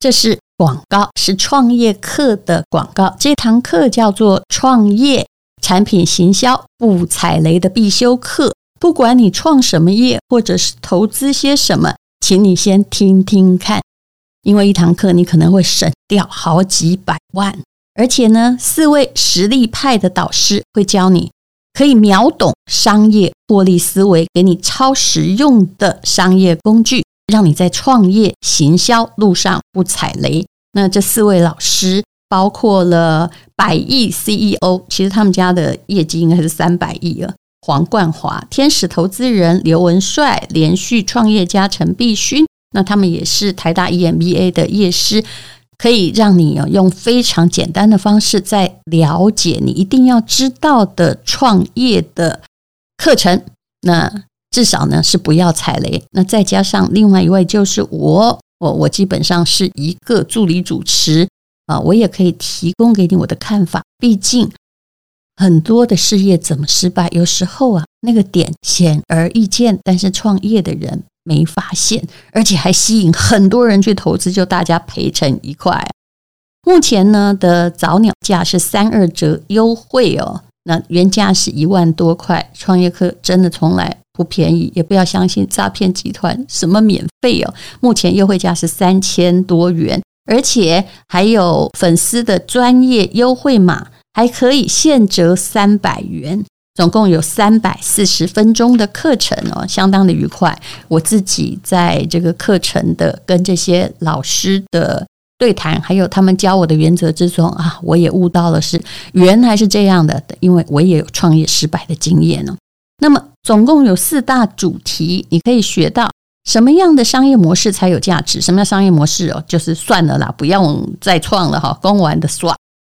这是广告，是创业课的广告。这堂课叫做创业产品行销不踩雷的必修课。不管你创什么业，或者是投资些什么，请你先听听看，因为一堂课你可能会省掉好几百万。而且呢，四位实力派的导师会教你，可以秒懂商业获利思维，给你超实用的商业工具，让你在创业行销路上不踩雷。那这四位老师包括了百亿 CEO，其实他们家的业绩应该是三百亿了。黄冠华、天使投资人刘文帅、连续创业家陈必勋，那他们也是台大 EMBA 的业师。可以让你用非常简单的方式，在了解你一定要知道的创业的课程。那至少呢是不要踩雷。那再加上另外一位就是我，我我基本上是一个助理主持啊，我也可以提供给你我的看法。毕竟很多的事业怎么失败，有时候啊那个点显而易见，但是创业的人。没发现，而且还吸引很多人去投资，就大家赔成一块。目前呢的早鸟价是三二折优惠哦，那原价是一万多块。创业课真的从来不便宜，也不要相信诈骗集团什么免费哦。目前优惠价是三千多元，而且还有粉丝的专业优惠码，还可以现折三百元。总共有三百四十分钟的课程哦，相当的愉快。我自己在这个课程的跟这些老师的对谈，还有他们教我的原则之中啊，我也悟到了是原来是这样的，因为我也有创业失败的经验呢。那么总共有四大主题，你可以学到什么样的商业模式才有价值？什么样商业模式哦？就是算了啦，不用再创了哈，公完的算。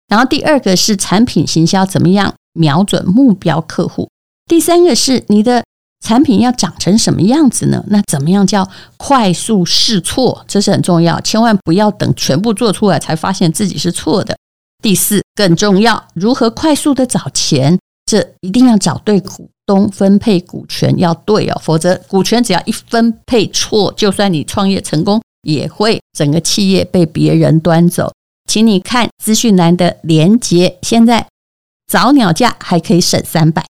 然后第二个是产品行销怎么样？瞄准目标客户。第三个是你的产品要长成什么样子呢？那怎么样叫快速试错？这是很重要，千万不要等全部做出来才发现自己是错的。第四更重要，如何快速的找钱？这一定要找对股东，分配股权要对哦，否则股权只要一分配错，就算你创业成功，也会整个企业被别人端走。请你看资讯栏的连接，现在。早鸟价还可以省三百。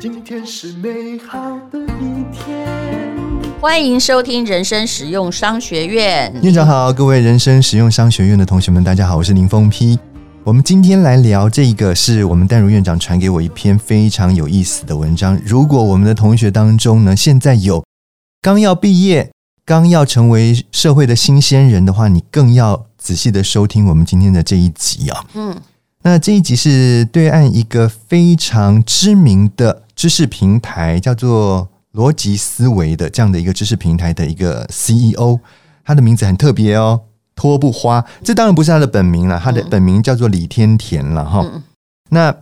今天是美好的一天。欢迎收听人生实用商学院。院长好，各位人生实用商学院的同学们，大家好，我是林峰批。我们今天来聊这个，是我们淡如院长传给我一篇非常有意思的文章。如果我们的同学当中呢，现在有刚要毕业。刚要成为社会的新鲜人的话，你更要仔细的收听我们今天的这一集啊。嗯，那这一集是对岸一个非常知名的知识平台，叫做逻辑思维的这样的一个知识平台的一个 CEO，他的名字很特别哦，托不花。这当然不是他的本名了，他的本名叫做李天田了哈。那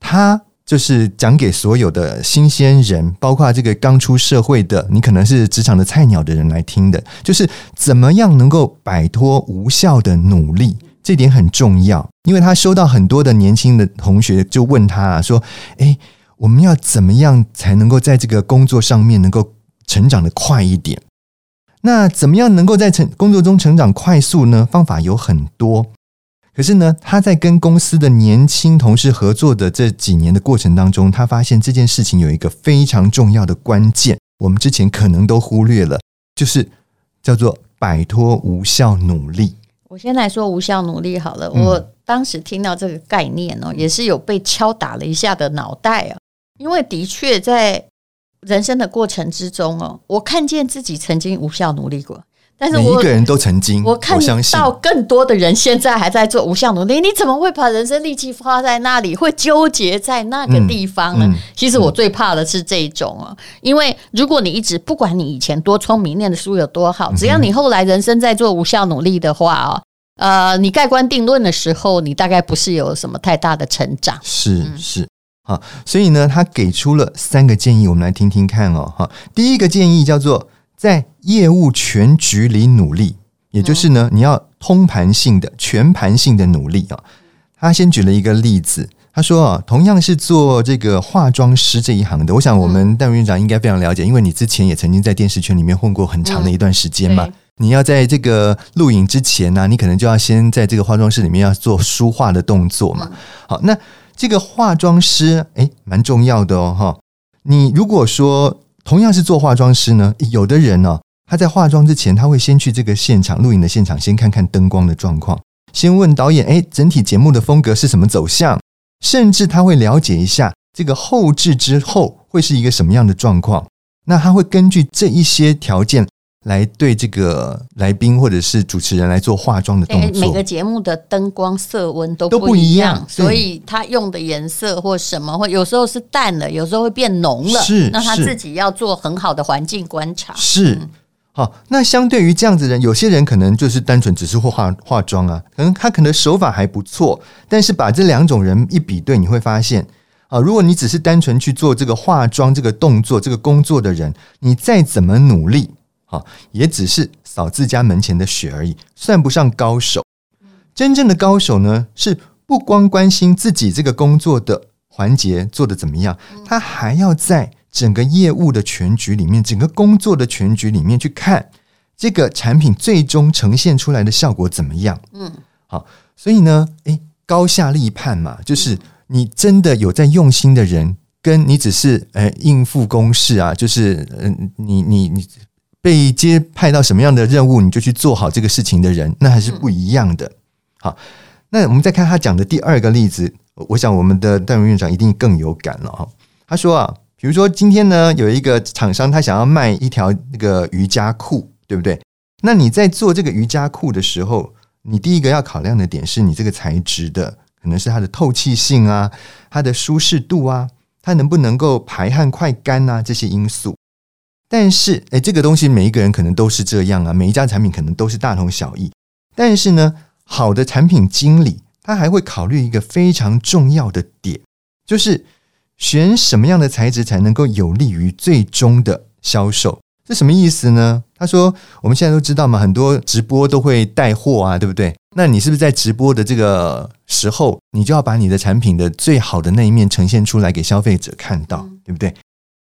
他。就是讲给所有的新鲜人，包括这个刚出社会的，你可能是职场的菜鸟的人来听的，就是怎么样能够摆脱无效的努力，这点很重要。因为他收到很多的年轻的同学就问他啊，说：“诶，我们要怎么样才能够在这个工作上面能够成长得快一点？那怎么样能够在成工作中成长快速呢？方法有很多。”可是呢，他在跟公司的年轻同事合作的这几年的过程当中，他发现这件事情有一个非常重要的关键，我们之前可能都忽略了，就是叫做摆脱无效努力。我先来说无效努力好了。我当时听到这个概念哦，也是有被敲打了一下的脑袋啊，因为的确在人生的过程之中哦，我看见自己曾经无效努力过。但是我每一个人都曾经，我看到更多的人现在还在做无效努力。你怎么会把人生力气花在那里，会纠结在那个地方呢？其实我最怕的是这种哦，因为如果你一直不管你以前多聪明，念的书有多好，只要你后来人生在做无效努力的话哦，呃，你盖棺定论的时候，你大概不是有什么太大的成长。是是，好，所以呢，他给出了三个建议，我们来听听看哦。哈，第一个建议叫做。在业务全局里努力，也就是呢，你要通盘性的、全盘性的努力啊。他先举了一个例子他说啊，同样是做这个化妆师这一行的，我想我们戴院长应该非常了解，因为你之前也曾经在电视圈里面混过很长的一段时间嘛。你要在这个录影之前呢、啊，你可能就要先在这个化妆室里面要做梳化的动作嘛。好，那这个化妆师诶，蛮重要的哦哈。你如果说同样是做化妆师呢，有的人呢、哦，他在化妆之前，他会先去这个现场录影的现场，先看看灯光的状况，先问导演，诶，整体节目的风格是什么走向？甚至他会了解一下这个后置之后会是一个什么样的状况。那他会根据这一些条件来对这个来宾或者是主持人来做化妆的动作。每个节目的灯光色温都不一样，所以他用的颜色或什么，或有时候是淡了，有时候会变浓了。是，那他自己要做很好的环境观察。是。嗯好，那相对于这样子的人，有些人可能就是单纯只是会化化妆啊，可能他可能手法还不错，但是把这两种人一比对，你会发现啊，如果你只是单纯去做这个化妆这个动作、这个工作的人，你再怎么努力，啊，也只是扫自家门前的雪而已，算不上高手。真正的高手呢，是不光关心自己这个工作的环节做得怎么样，他还要在。整个业务的全局里面，整个工作的全局里面去看这个产品最终呈现出来的效果怎么样？嗯，好，所以呢，诶，高下立判嘛，就是你真的有在用心的人，跟你只是诶应付公事啊，就是嗯，你你你被接派到什么样的任务，你就去做好这个事情的人，那还是不一样的。好，那我们再看他讲的第二个例子，我想我们的淡如院长一定更有感了哈。他说啊。比如说，今天呢，有一个厂商他想要卖一条那个瑜伽裤，对不对？那你在做这个瑜伽裤的时候，你第一个要考量的点是你这个材质的，可能是它的透气性啊，它的舒适度啊，它能不能够排汗快干啊这些因素。但是，哎，这个东西每一个人可能都是这样啊，每一家产品可能都是大同小异。但是呢，好的产品经理他还会考虑一个非常重要的点，就是。选什么样的材质才能够有利于最终的销售？这什么意思呢？他说：“我们现在都知道嘛，很多直播都会带货啊，对不对？那你是不是在直播的这个时候，你就要把你的产品的最好的那一面呈现出来给消费者看到，对不对？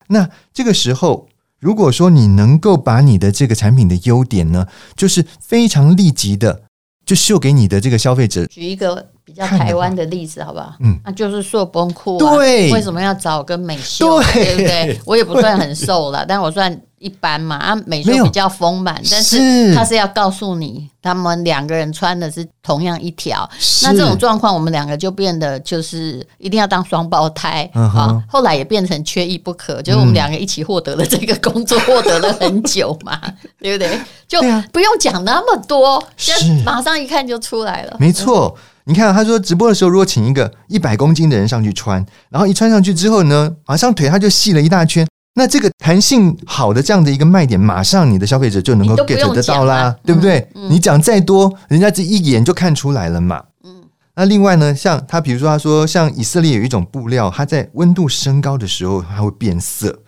那这个时候，如果说你能够把你的这个产品的优点呢，就是非常立即的就秀给你的这个消费者，举一个。”比较台湾的例子，好不好？嗯，那就是塑崩裤啊。对，为什么要找跟美秀？对，对不对？我也不算很瘦了，但我算一般嘛。啊，美秀比较丰满，但是他是要告诉你，他们两个人穿的是同样一条。那这种状况，我们两个就变得就是一定要当双胞胎啊。后来也变成缺一不可，就是我们两个一起获得了这个工作，获得了很久嘛，对不对？就不用讲那么多，就马上一看就出来了。没错。你看，他说直播的时候，如果请一个一百公斤的人上去穿，然后一穿上去之后呢，马上腿他就细了一大圈。那这个弹性好的这样的一个卖点，马上你的消费者就能够 get 得到啦，对不对？你讲再多，人家这一眼就看出来了嘛。嗯。那另外呢，像他比如说，他说像以色列有一种布料，它在温度升高的时候，它会变色。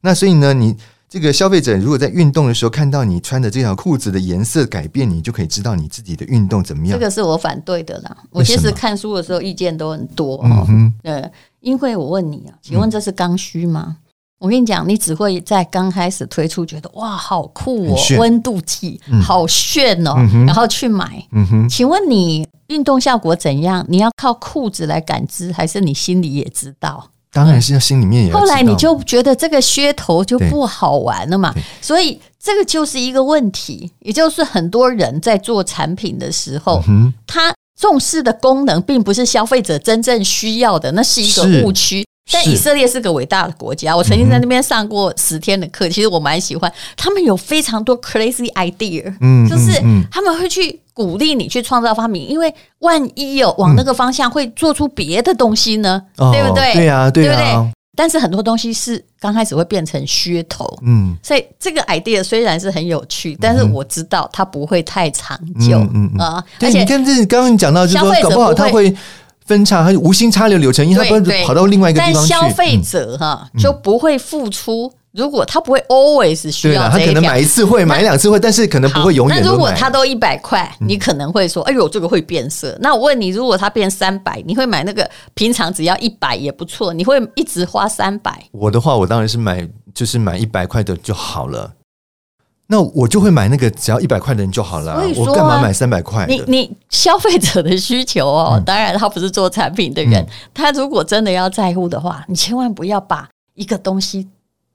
那所以呢，你。这个消费者如果在运动的时候看到你穿的这条裤子的颜色改变，你就可以知道你自己的运动怎么样。这个是我反对的啦。我其实看书的时候意见都很多哦。嗯，呃，因为我问你啊，请问这是刚需吗？嗯、我跟你讲，你只会在刚开始推出觉得哇好酷哦，温度计好炫哦，嗯、然后去买。嗯哼，请问你运动效果怎样？你要靠裤子来感知，还是你心里也知道？当然是要心里面也。后来你就觉得这个噱头就不好玩了嘛，所以这个就是一个问题。也就是很多人在做产品的时候，他重视的功能并不是消费者真正需要的，那是一个误区。但以色列是个伟大的国家，我曾经在那边上过十天的课，其实我蛮喜欢。他们有非常多 crazy idea，嗯，就是他们会去鼓励你去创造发明，因为万一有往那个方向会做出别的东西呢，对不对？对啊，对不对？但是很多东西是刚开始会变成噱头，嗯，所以这个 idea 虽然是很有趣，但是我知道它不会太长久，嗯啊。而且你看，这刚刚你讲到，就是说搞不好它会。分叉，它是无心插柳柳成荫，他不会跑到另外一个地方去。但消费者哈就不会付出如果他不会 always 需要，他可能买一次会，买两次会，但是可能不会永远。那如果他都一百块，你可能会说：“哎呦，这个会变色。”那我问你，如果他变三百，你会买那个平常只要一百也不错？你会一直花三百？我的话，我当然是买，就是买一百块的就好了。那我就会买那个只要一百块的人就好了。我干嘛买三百块？你你消费者的需求哦，当然他不是做产品的人，他如果真的要在乎的话，你千万不要把一个东西。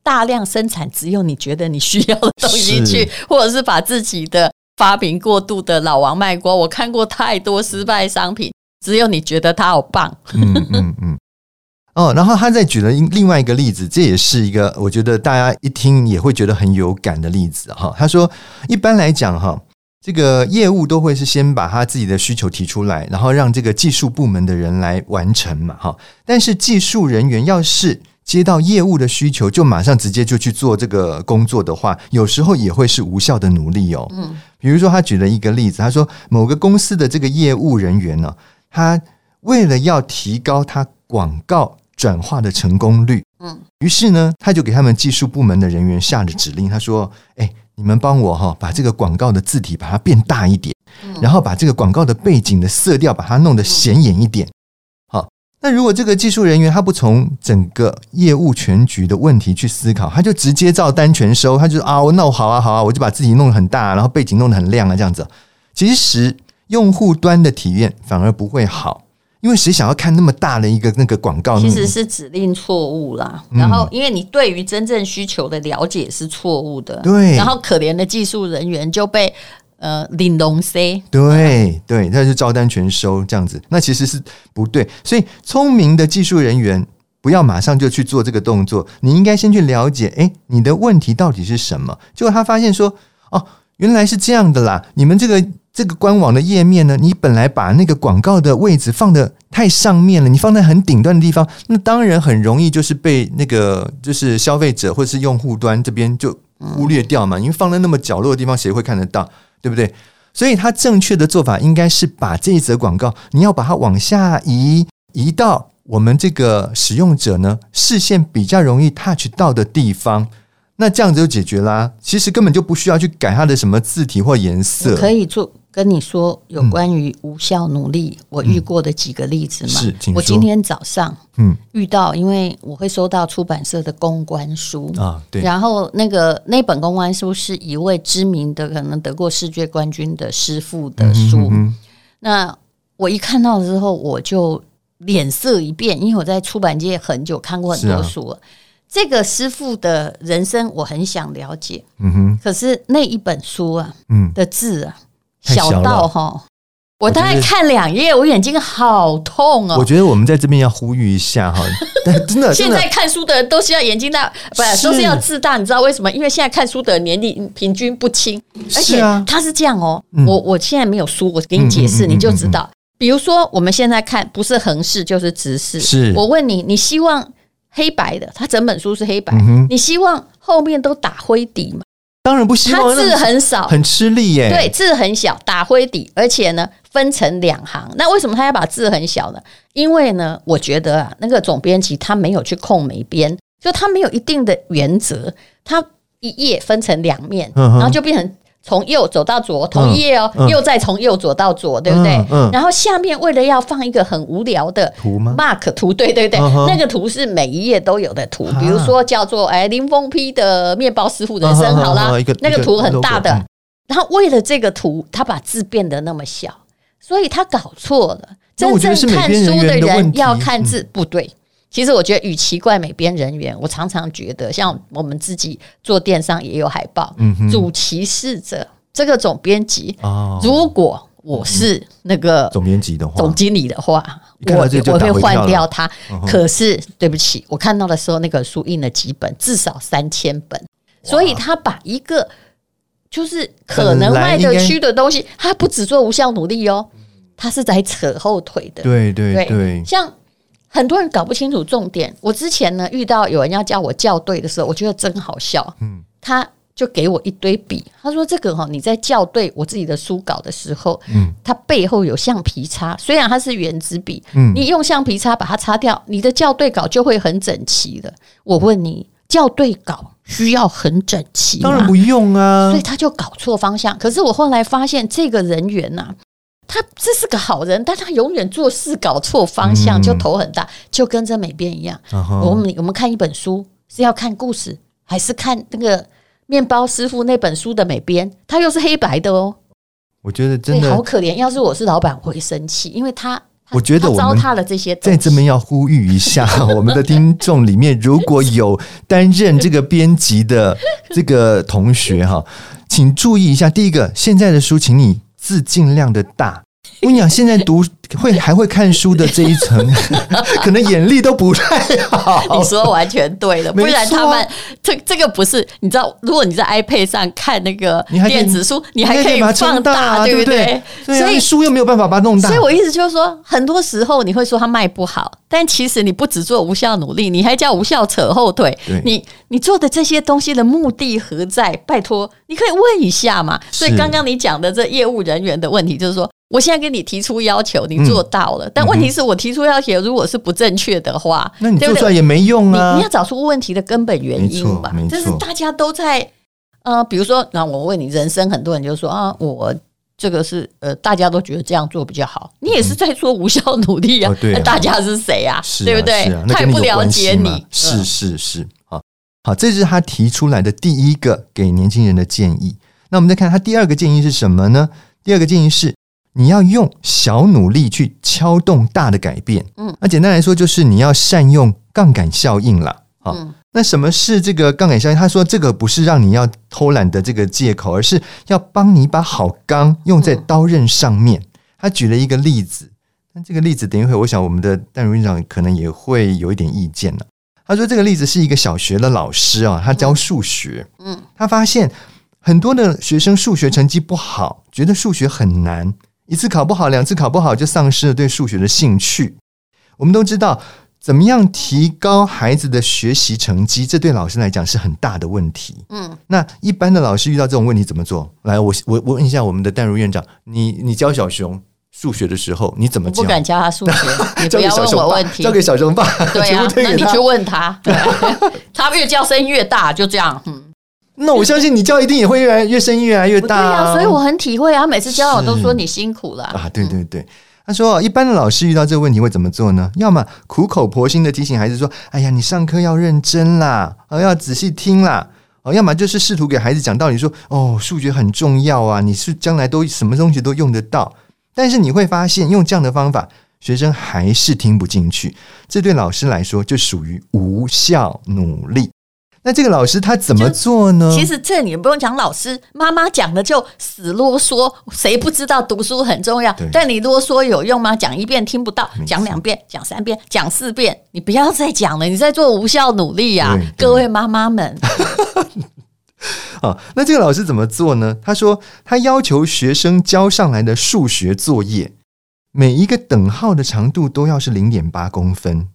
大量生产只有你觉得你需要的东西去，或者是把自己的发明过度的老王卖瓜。我看过太多失败商品，只有你觉得它好棒。嗯嗯嗯。哦，然后他再举了另外一个例子，这也是一个我觉得大家一听也会觉得很有感的例子哈。他说，一般来讲哈，这个业务都会是先把他自己的需求提出来，然后让这个技术部门的人来完成嘛哈。但是技术人员要是接到业务的需求，就马上直接就去做这个工作的话，有时候也会是无效的努力哦。嗯，比如说他举了一个例子，他说某个公司的这个业务人员呢，他为了要提高他广告转化的成功率，嗯，于是呢，他就给他们技术部门的人员下了指令，他说：“哎，你们帮我哈，把这个广告的字体把它变大一点，然后把这个广告的背景的色调把它弄得显眼一点。”好那如果这个技术人员他不从整个业务全局的问题去思考，他就直接照单全收，他就啊，我那我好啊好啊，我就把自己弄得很大，然后背景弄得很亮啊，这样子。其实用户端的体验反而不会好，因为谁想要看那么大的一个那个广告？其实是指令错误啦。然后因为你对于真正需求的了解是错误的，对。然后可怜的技术人员就被。呃，玲珑 C，对对，他就照单全收这样子，那其实是不对。所以，聪明的技术人员不要马上就去做这个动作，你应该先去了解，哎，你的问题到底是什么？结果他发现说，哦，原来是这样的啦。你们这个这个官网的页面呢，你本来把那个广告的位置放的太上面了，你放在很顶端的地方，那当然很容易就是被那个就是消费者或是用户端这边就忽略掉嘛。因为放在那么角落的地方，谁会看得到？对不对？所以他正确的做法应该是把这一则广告，你要把它往下移，移到我们这个使用者呢视线比较容易 touch 到的地方，那这样子就解决啦。其实根本就不需要去改它的什么字体或颜色，可以做。跟你说有关于无效努力，我遇过的几个例子嘛。是，我今天早上嗯遇到，因为我会收到出版社的公关书啊，对。然后那个那本公关书是一位知名的，可能得过世界冠军的师傅的书。那我一看到之后，我就脸色一变，因为我在出版界很久，看过很多书了。这个师傅的人生我很想了解，嗯哼。可是那一本书啊，嗯的字啊。小到哈，我大概看两页，我眼睛好痛哦。我觉得我们在这边要呼吁一下哈，但真的，现在看书的人都是要眼睛大，不是都是要字大？你知道为什么？因为现在看书的年龄平均不轻，而且他是这样哦。我我现在没有书，我给你解释，你就知道。比如说我们现在看，不是横式就是直式。是我问你，你希望黑白的？他整本书是黑白，你希望后面都打灰底吗？当然不希望，它字很少，很吃力耶。对，字很小，打灰底，而且呢分成两行。那为什么他要把字很小呢？因为呢，我觉得啊，那个总编辑他没有去控每边，就他没有一定的原则，他一页分成两面，然后就变成。从右走到左，同一页哦，嗯嗯、又再从右左到左，对不对？然后下面为了要放一个很无聊的图吗？mark 图，对对对，嗯、那个图是每一页都有的图，啊、比如说叫做哎林峰批的面包师傅人生，好啦，那个图很大的。嗯、然后为了这个图，他把字变得那么小，所以他搞错了。真正看书的人要看字，不对。其实我觉得，与其怪美编人员，我常常觉得，像我们自己做电商也有海报，嗯、哼主其事者这个总编辑，哦、如果我是那个总编辑的话，总经理的话，我我会换掉他。嗯、可是对不起，我看到的时候，那个书印了几本，至少三千本，所以他把一个就是可能卖得去的东西，他不只做无效努力哦，他是在扯后腿的。对对对，对，像。很多人搞不清楚重点。我之前呢遇到有人要叫我校对的时候，我觉得真好笑。嗯，他就给我一堆笔，他说：“这个哈，你在校对我自己的书稿的时候，嗯，它背后有橡皮擦，虽然它是原子笔，嗯，你用橡皮擦把它擦掉，你的校对稿就会很整齐的。”我问你，校对稿需要很整齐？当然不用啊，所以他就搞错方向。可是我后来发现，这个人员呐、啊，他这是个好人，但他永远做事搞错方向，就头很大，嗯、就跟这美编一样。Uh-huh、我们我们看一本书是要看故事，还是看那个面包师傅那本书的美编？他又是黑白的哦。我觉得真的好可怜。要是我是老板，我会生气，因为他。我觉得我们糟蹋了这些，在这边要呼吁一下，我们的听众里面如果有担任这个编辑的这个同学哈，请注意一下。第一个，现在的书，请你字尽量的大。我跟你讲，现在读会 还会看书的这一层，可能眼力都不太好。你说完全对了，不然他们这这个不是你知道？如果你在 iPad 上看那个电子书，你还可以放大，对不对？所以书又没有办法把它弄大。所以我意思就是说，很多时候你会说它卖不好，但其实你不只做无效努力，你还叫无效扯后腿。你你做的这些东西的目的何在？拜托，你可以问一下嘛。所以刚刚你讲的这业务人员的问题，就是说。我现在跟你提出要求，你做到了，嗯、但问题是我提出要求，如果是不正确的话，那你做出来也没用啊！你，你要找出问题的根本原因吧。这是大家都在呃，比如说，那我问你，人生很多人就说啊，我这个是呃，大家都觉得这样做比较好，你也是在做无效努力啊。那、嗯哦啊、大家是谁啊？是啊对不对？他也不了解你。嗯、是是是，好，好，这是他提出来的第一个给年轻人的建议。那我们再看他第二个建议是什么呢？第二个建议是。你要用小努力去敲动大的改变，嗯，那简单来说就是你要善用杠杆效应了，好，那什么是这个杠杆效应？他说这个不是让你要偷懒的这个借口，而是要帮你把好钢用在刀刃上面。他举了一个例子，但这个例子等一会，我想我们的戴如院长可能也会有一点意见了。他说这个例子是一个小学的老师啊，他教数学，嗯，他发现很多的学生数学成绩不好，觉得数学很难。一次考不好，两次考不好，就丧失了对数学的兴趣。我们都知道，怎么样提高孩子的学习成绩，这对老师来讲是很大的问题。嗯，那一般的老师遇到这种问题怎么做？来，我我我问一下我们的淡如院长，你你教小熊数学的时候，你怎么教？我不敢教他数学，你不要问我问题，交给小熊爸。对啊，那你去问他，他越叫声越大，就这样。嗯。那我相信你教一定也会越来越声音越来越大啊！对啊，所以我很体会啊。每次教我都说你辛苦了啊！对对对，他说一般的老师遇到这个问题会怎么做呢？要么苦口婆心的提醒孩子说：“哎呀，你上课要认真啦，哦要仔细听啦。”哦，要么就是试图给孩子讲道理，说：“哦，数学很重要啊，你是将来都什么东西都用得到。”但是你会发现，用这样的方法，学生还是听不进去。这对老师来说就属于无效努力。那这个老师他怎么做呢？其实这你不用讲，老师妈妈讲的就死啰嗦。谁不知道读书很重要？但你啰嗦有用吗？讲一遍听不到，讲两遍，讲三遍，讲四遍，你不要再讲了。你在做无效努力呀，各位妈妈们。好，那这个老师怎么做呢？他说他要求学生交上来的数学作业，每一个等号的长度都要是零点八公分。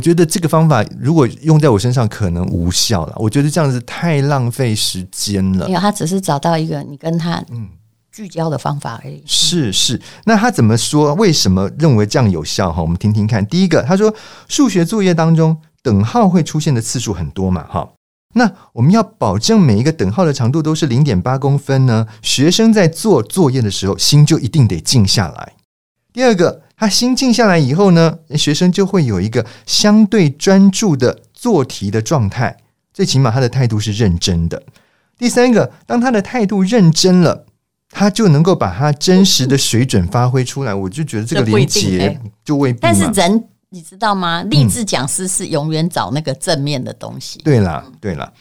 我觉得这个方法如果用在我身上可能无效了。我觉得这样子太浪费时间了。没有，他只是找到一个你跟他嗯聚焦的方法而已。是是，那他怎么说？为什么认为这样有效？哈，我们听听看。第一个，他说数学作业当中等号会出现的次数很多嘛，哈。那我们要保证每一个等号的长度都是零点八公分呢。学生在做作业的时候，心就一定得静下来。第二个。他心静下来以后呢，学生就会有一个相对专注的做题的状态，最起码他的态度是认真的。第三个，当他的态度认真了，他就能够把他真实的水准发挥出来。我就觉得这个连接就未必。但是人你知道吗？励志讲师是永远找那个正面的东西。对啦，对啦。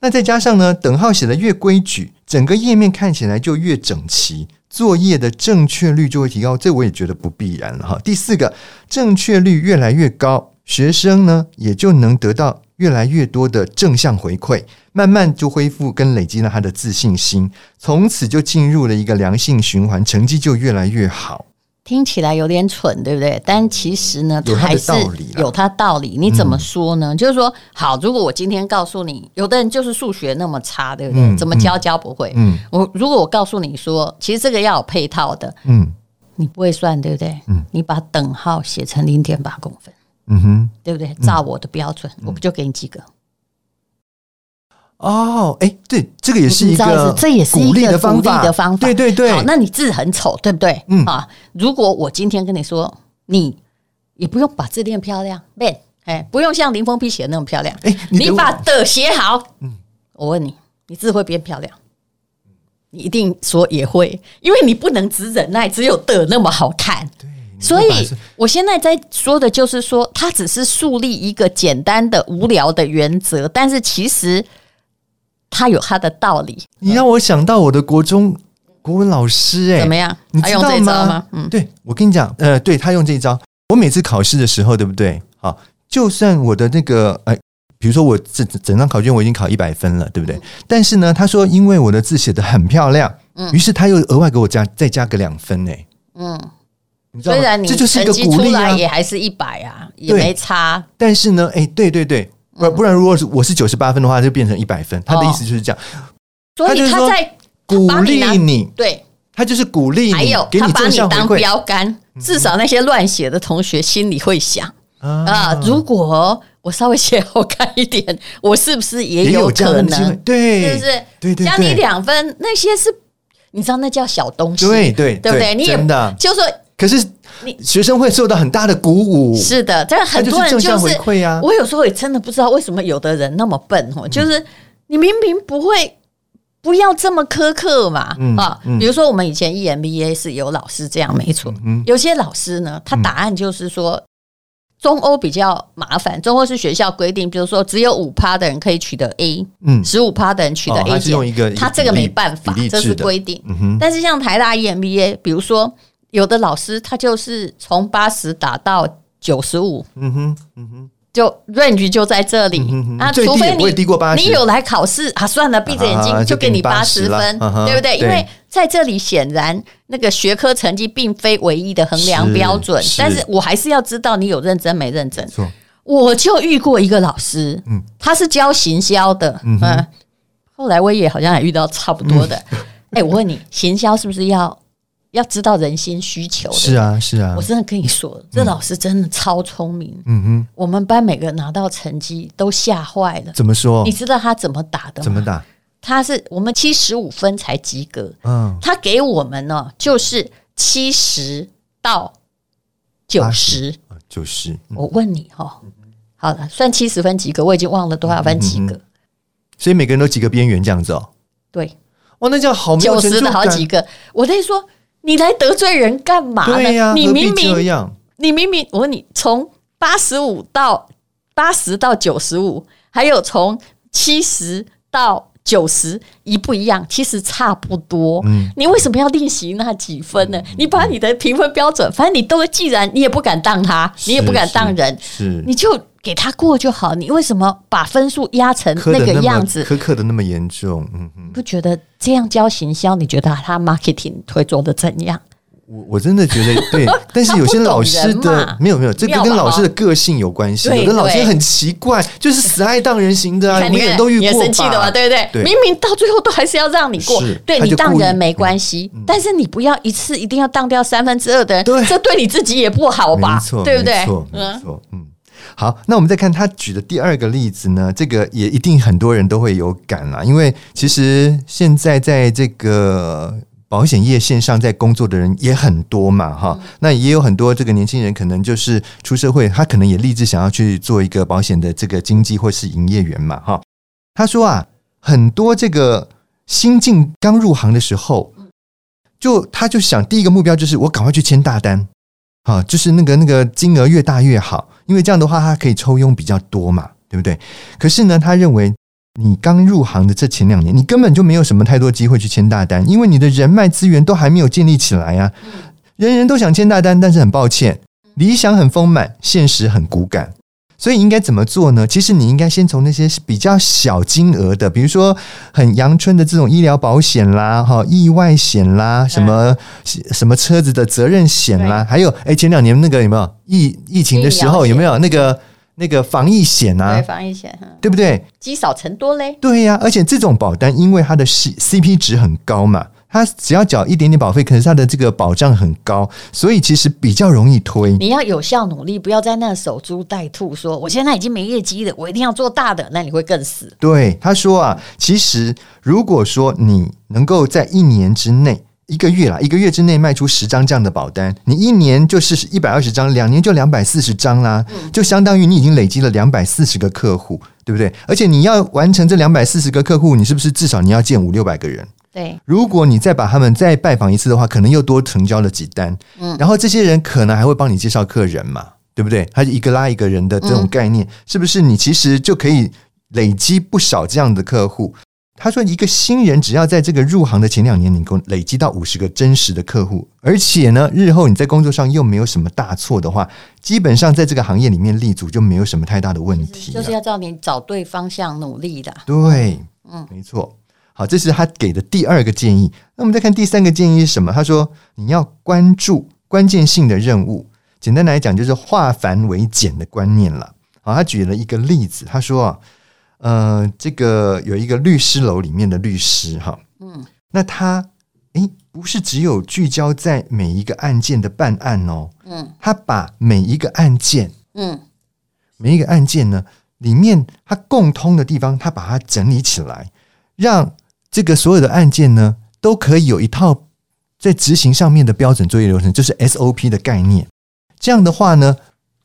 那再加上呢，等号写的越规矩，整个页面看起来就越整齐。作业的正确率就会提高，这我也觉得不必然了哈。第四个，正确率越来越高，学生呢也就能得到越来越多的正向回馈，慢慢就恢复跟累积了他的自信心，从此就进入了一个良性循环，成绩就越来越好。听起来有点蠢，对不对？但其实呢，它还是有它道理。你怎么说呢？嗯、就是说，好，如果我今天告诉你，有的人就是数学那么差，对不对？嗯、怎么教教不会？嗯，我如果我告诉你说，其实这个要有配套的，嗯，你不会算，对不对？嗯，你把等号写成零点八公分，嗯哼，对不对？照我的标准，我不就给你几个？哦，哎，对，这个也是一个，这也是一个鼓励的方法，对对对。好，那你字很丑，对不对？嗯啊，如果我今天跟你说，你也不用把字练漂亮，练，哎，不用像林峰批写的那么漂亮，哎，你把的写好，嗯，我问你，你字会变漂亮？你一定说也会，因为你不能只忍耐，只有的那么好看。对，所以我现在在说的就是说，它只是树立一个简单的、无聊的原则，但是其实。他有他的道理，你让我想到我的国中国文老师、欸，哎，怎么样？你知道吗？吗嗯，对，我跟你讲，呃，对他用这一招，我每次考试的时候，对不对？好，就算我的那个，哎，比如说我整整张考卷我已经考一百分了，对不对？嗯、但是呢，他说因为我的字写的很漂亮，嗯，于是他又额外给我加再加个两分、欸，哎，嗯，你知道吗？虽然你这就是一个鼓励啊，也还是一百啊，也没差。但是呢，哎，对对对。不不然，如果是我是九十八分的话，就变成一百分。他的意思就是这样，所以他在鼓励你，对，他就是鼓励你，还有他把你当标杆，至少那些乱写的同学心里会想啊，如果我稍微写 好看一点，我是不是也有可能？对，是不是？对对，加你两分，那些是你知道那叫小东西，对对对不对？你也就说，可是。你学生会受到很大的鼓舞，是的，但是很多人就是正向回馈啊。我有时候也真的不知道为什么有的人那么笨哦，就是你明明不会，不要这么苛刻嘛啊。比如说我们以前 EMBA 是有老师这样，没错。有些老师呢，他答案就是说中欧比较麻烦，中欧是学校规定，比如说只有五趴的人可以取得 A，嗯，十五趴的人取得 A 减，他这个没办法，这是规定。但是像台大 EMBA，比如说。有的老师他就是从八十打到九十五，嗯哼，嗯哼，就 range 就在这里、嗯、啊，除非你你有来考试啊，算了，闭着眼睛就给你八十分，啊、对不对？因为在这里显然那个学科成绩并非唯一的衡量标准，是是，但是我还是要知道你有认真没认真。错我就遇过一个老师，嗯，他是教行销的，嗯哼、啊，后来我也好像也遇到差不多的。哎、欸，我问你，行销是不是要？要知道人心需求的。是啊，是啊，我真的跟你说，这老师真的超聪明。嗯哼，我们班每个人拿到成绩都吓坏了。怎么说？你知道他怎么打的吗？怎么打？他是我们七十五分才及格。嗯，他给我们呢，就是七十到九十。九十。我问你哈，好了，算七十分及格，我已经忘了多少分及格。所以每个人都及格边缘这样子哦。对。哇，那叫好没有成就感。九十的好几个，我在说。你来得罪人干嘛呢？对呀，你明明你明明我问你，从八十五到八十到九十五，还有从七十到九十，一不一样？其实差不多。嗯，你为什么要练习那几分呢？你把你的评分标准，反正你都既然你也不敢当他，你也不敢当人，是你就。给他过就好，你为什么把分数压成那个样子？苛刻的那么严重，嗯哼，不觉得这样教行销？你觉得他 marketing 会做的怎样？我我真的觉得 对，但是有些老师的没有没有，这个跟老师的个性有关系。有的老师很奇怪，就是死爱当人型的啊，你也都遇过吧？生气的嘛，对不对？明明到最后都还是要让你过，对你当人没关系，但是你不要一次一定要当掉三分之二的人，这对你自己也不好吧？对不对？没错，没错，嗯。好，那我们再看他举的第二个例子呢？这个也一定很多人都会有感啦，因为其实现在在这个保险业线上在工作的人也很多嘛，哈。那也有很多这个年轻人可能就是出社会，他可能也立志想要去做一个保险的这个经纪或是营业员嘛，哈。他说啊，很多这个新进刚入行的时候，就他就想第一个目标就是我赶快去签大单。好，就是那个那个金额越大越好，因为这样的话，他可以抽佣比较多嘛，对不对？可是呢，他认为你刚入行的这前两年，你根本就没有什么太多机会去签大单，因为你的人脉资源都还没有建立起来啊。人人都想签大单，但是很抱歉，理想很丰满，现实很骨感。所以应该怎么做呢？其实你应该先从那些比较小金额的，比如说很阳春的这种医疗保险啦、哈意外险啦、什么什么车子的责任险啦，还有哎前两年那个有没有疫疫情的时候有没有那个那个防疫险啊？防疫险，对不对？积少成多嘞。对呀，而且这种保单因为它的 C CP 值很高嘛。他只要缴一点点保费，可是他的这个保障很高，所以其实比较容易推。你要有效努力，不要在那守株待兔，说我现在已经没业绩了，我一定要做大的，那你会更死。对，他说啊，其实如果说你能够在一年之内，一个月啦，一个月之内卖出十张这样的保单，你一年就是一百二十张，两年就两百四十张啦，就相当于你已经累积了两百四十个客户，对不对？而且你要完成这两百四十个客户，你是不是至少你要见五六百个人？对，如果你再把他们再拜访一次的话，可能又多成交了几单。嗯，然后这些人可能还会帮你介绍客人嘛，对不对？他一个拉一个人的这种概念，嗯、是不是？你其实就可以累积不少这样的客户。他说，一个新人只要在这个入行的前两年，你够累积到五十个真实的客户，而且呢，日后你在工作上又没有什么大错的话，基本上在这个行业里面立足就没有什么太大的问题。就是要照你找对方向努力的。对，嗯，没错。好，这是他给的第二个建议。那我们再看第三个建议是什么？他说你要关注关键性的任务。简单来讲，就是化繁为简的观念了。好，他举了一个例子，他说啊，呃，这个有一个律师楼里面的律师哈，嗯，那他诶，不是只有聚焦在每一个案件的办案哦，嗯，他把每一个案件，嗯，每一个案件呢里面他共通的地方，他把它整理起来，让这个所有的案件呢，都可以有一套在执行上面的标准作业流程，就是 SOP 的概念。这样的话呢，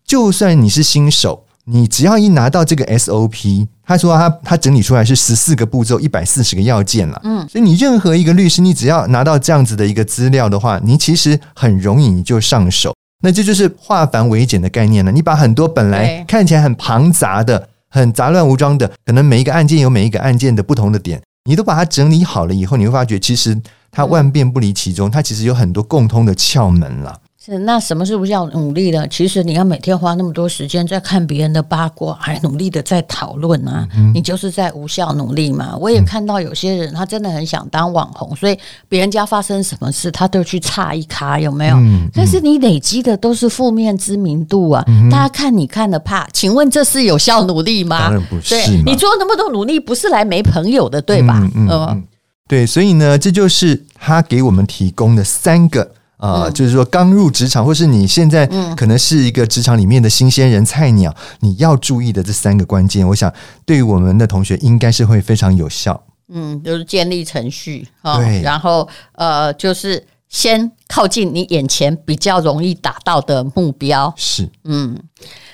就算你是新手，你只要一拿到这个 SOP，他说他他整理出来是十四个步骤，一百四十个要件了。嗯，所以你任何一个律师，你只要拿到这样子的一个资料的话，你其实很容易你就上手。那这就是化繁为简的概念了。你把很多本来看起来很庞杂的、很杂乱无章的，可能每一个案件有每一个案件的不同的点。你都把它整理好了以后，你会发觉其实它万变不离其中，它其实有很多共通的窍门了了。那什么是不是要努力的？其实你要每天花那么多时间在看别人的八卦，还努力的在讨论啊，嗯、你就是在无效努力嘛。我也看到有些人，他真的很想当网红，所以别人家发生什么事，他都去插一卡，有没有？嗯嗯、但是你累积的都是负面知名度啊，嗯、大家看你看的怕，请问这是有效努力吗？当然不是。对，你做那么多努力，不是来没朋友的，对吧？嗯，嗯，嗯，对，所以呢，这就是他给我们提供的三个。啊、呃，就是说刚入职场，或是你现在可能是一个职场里面的新鲜人、菜鸟，你要注意的这三个关键，我想对于我们的同学应该是会非常有效。嗯，就是建立程序，对，然后呃，就是先靠近你眼前比较容易达到的目标。是，嗯，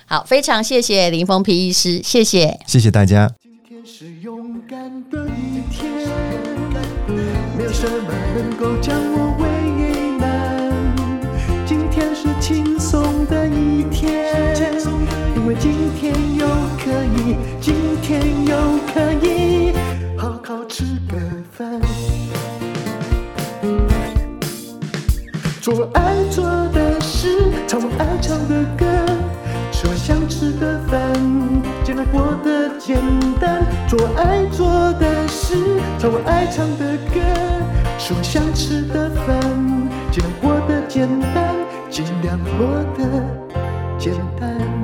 好，非常谢谢林峰皮医师，谢谢，谢谢大家。今天是勇敢的一天，没有什么能够将我天又可以好好吃个饭，做爱做的事，唱我爱唱的歌，吃我想吃的饭，尽量过得简单。做爱做的事，唱我爱唱的歌，吃我想吃的饭，尽量过得简单。尽量过得简单。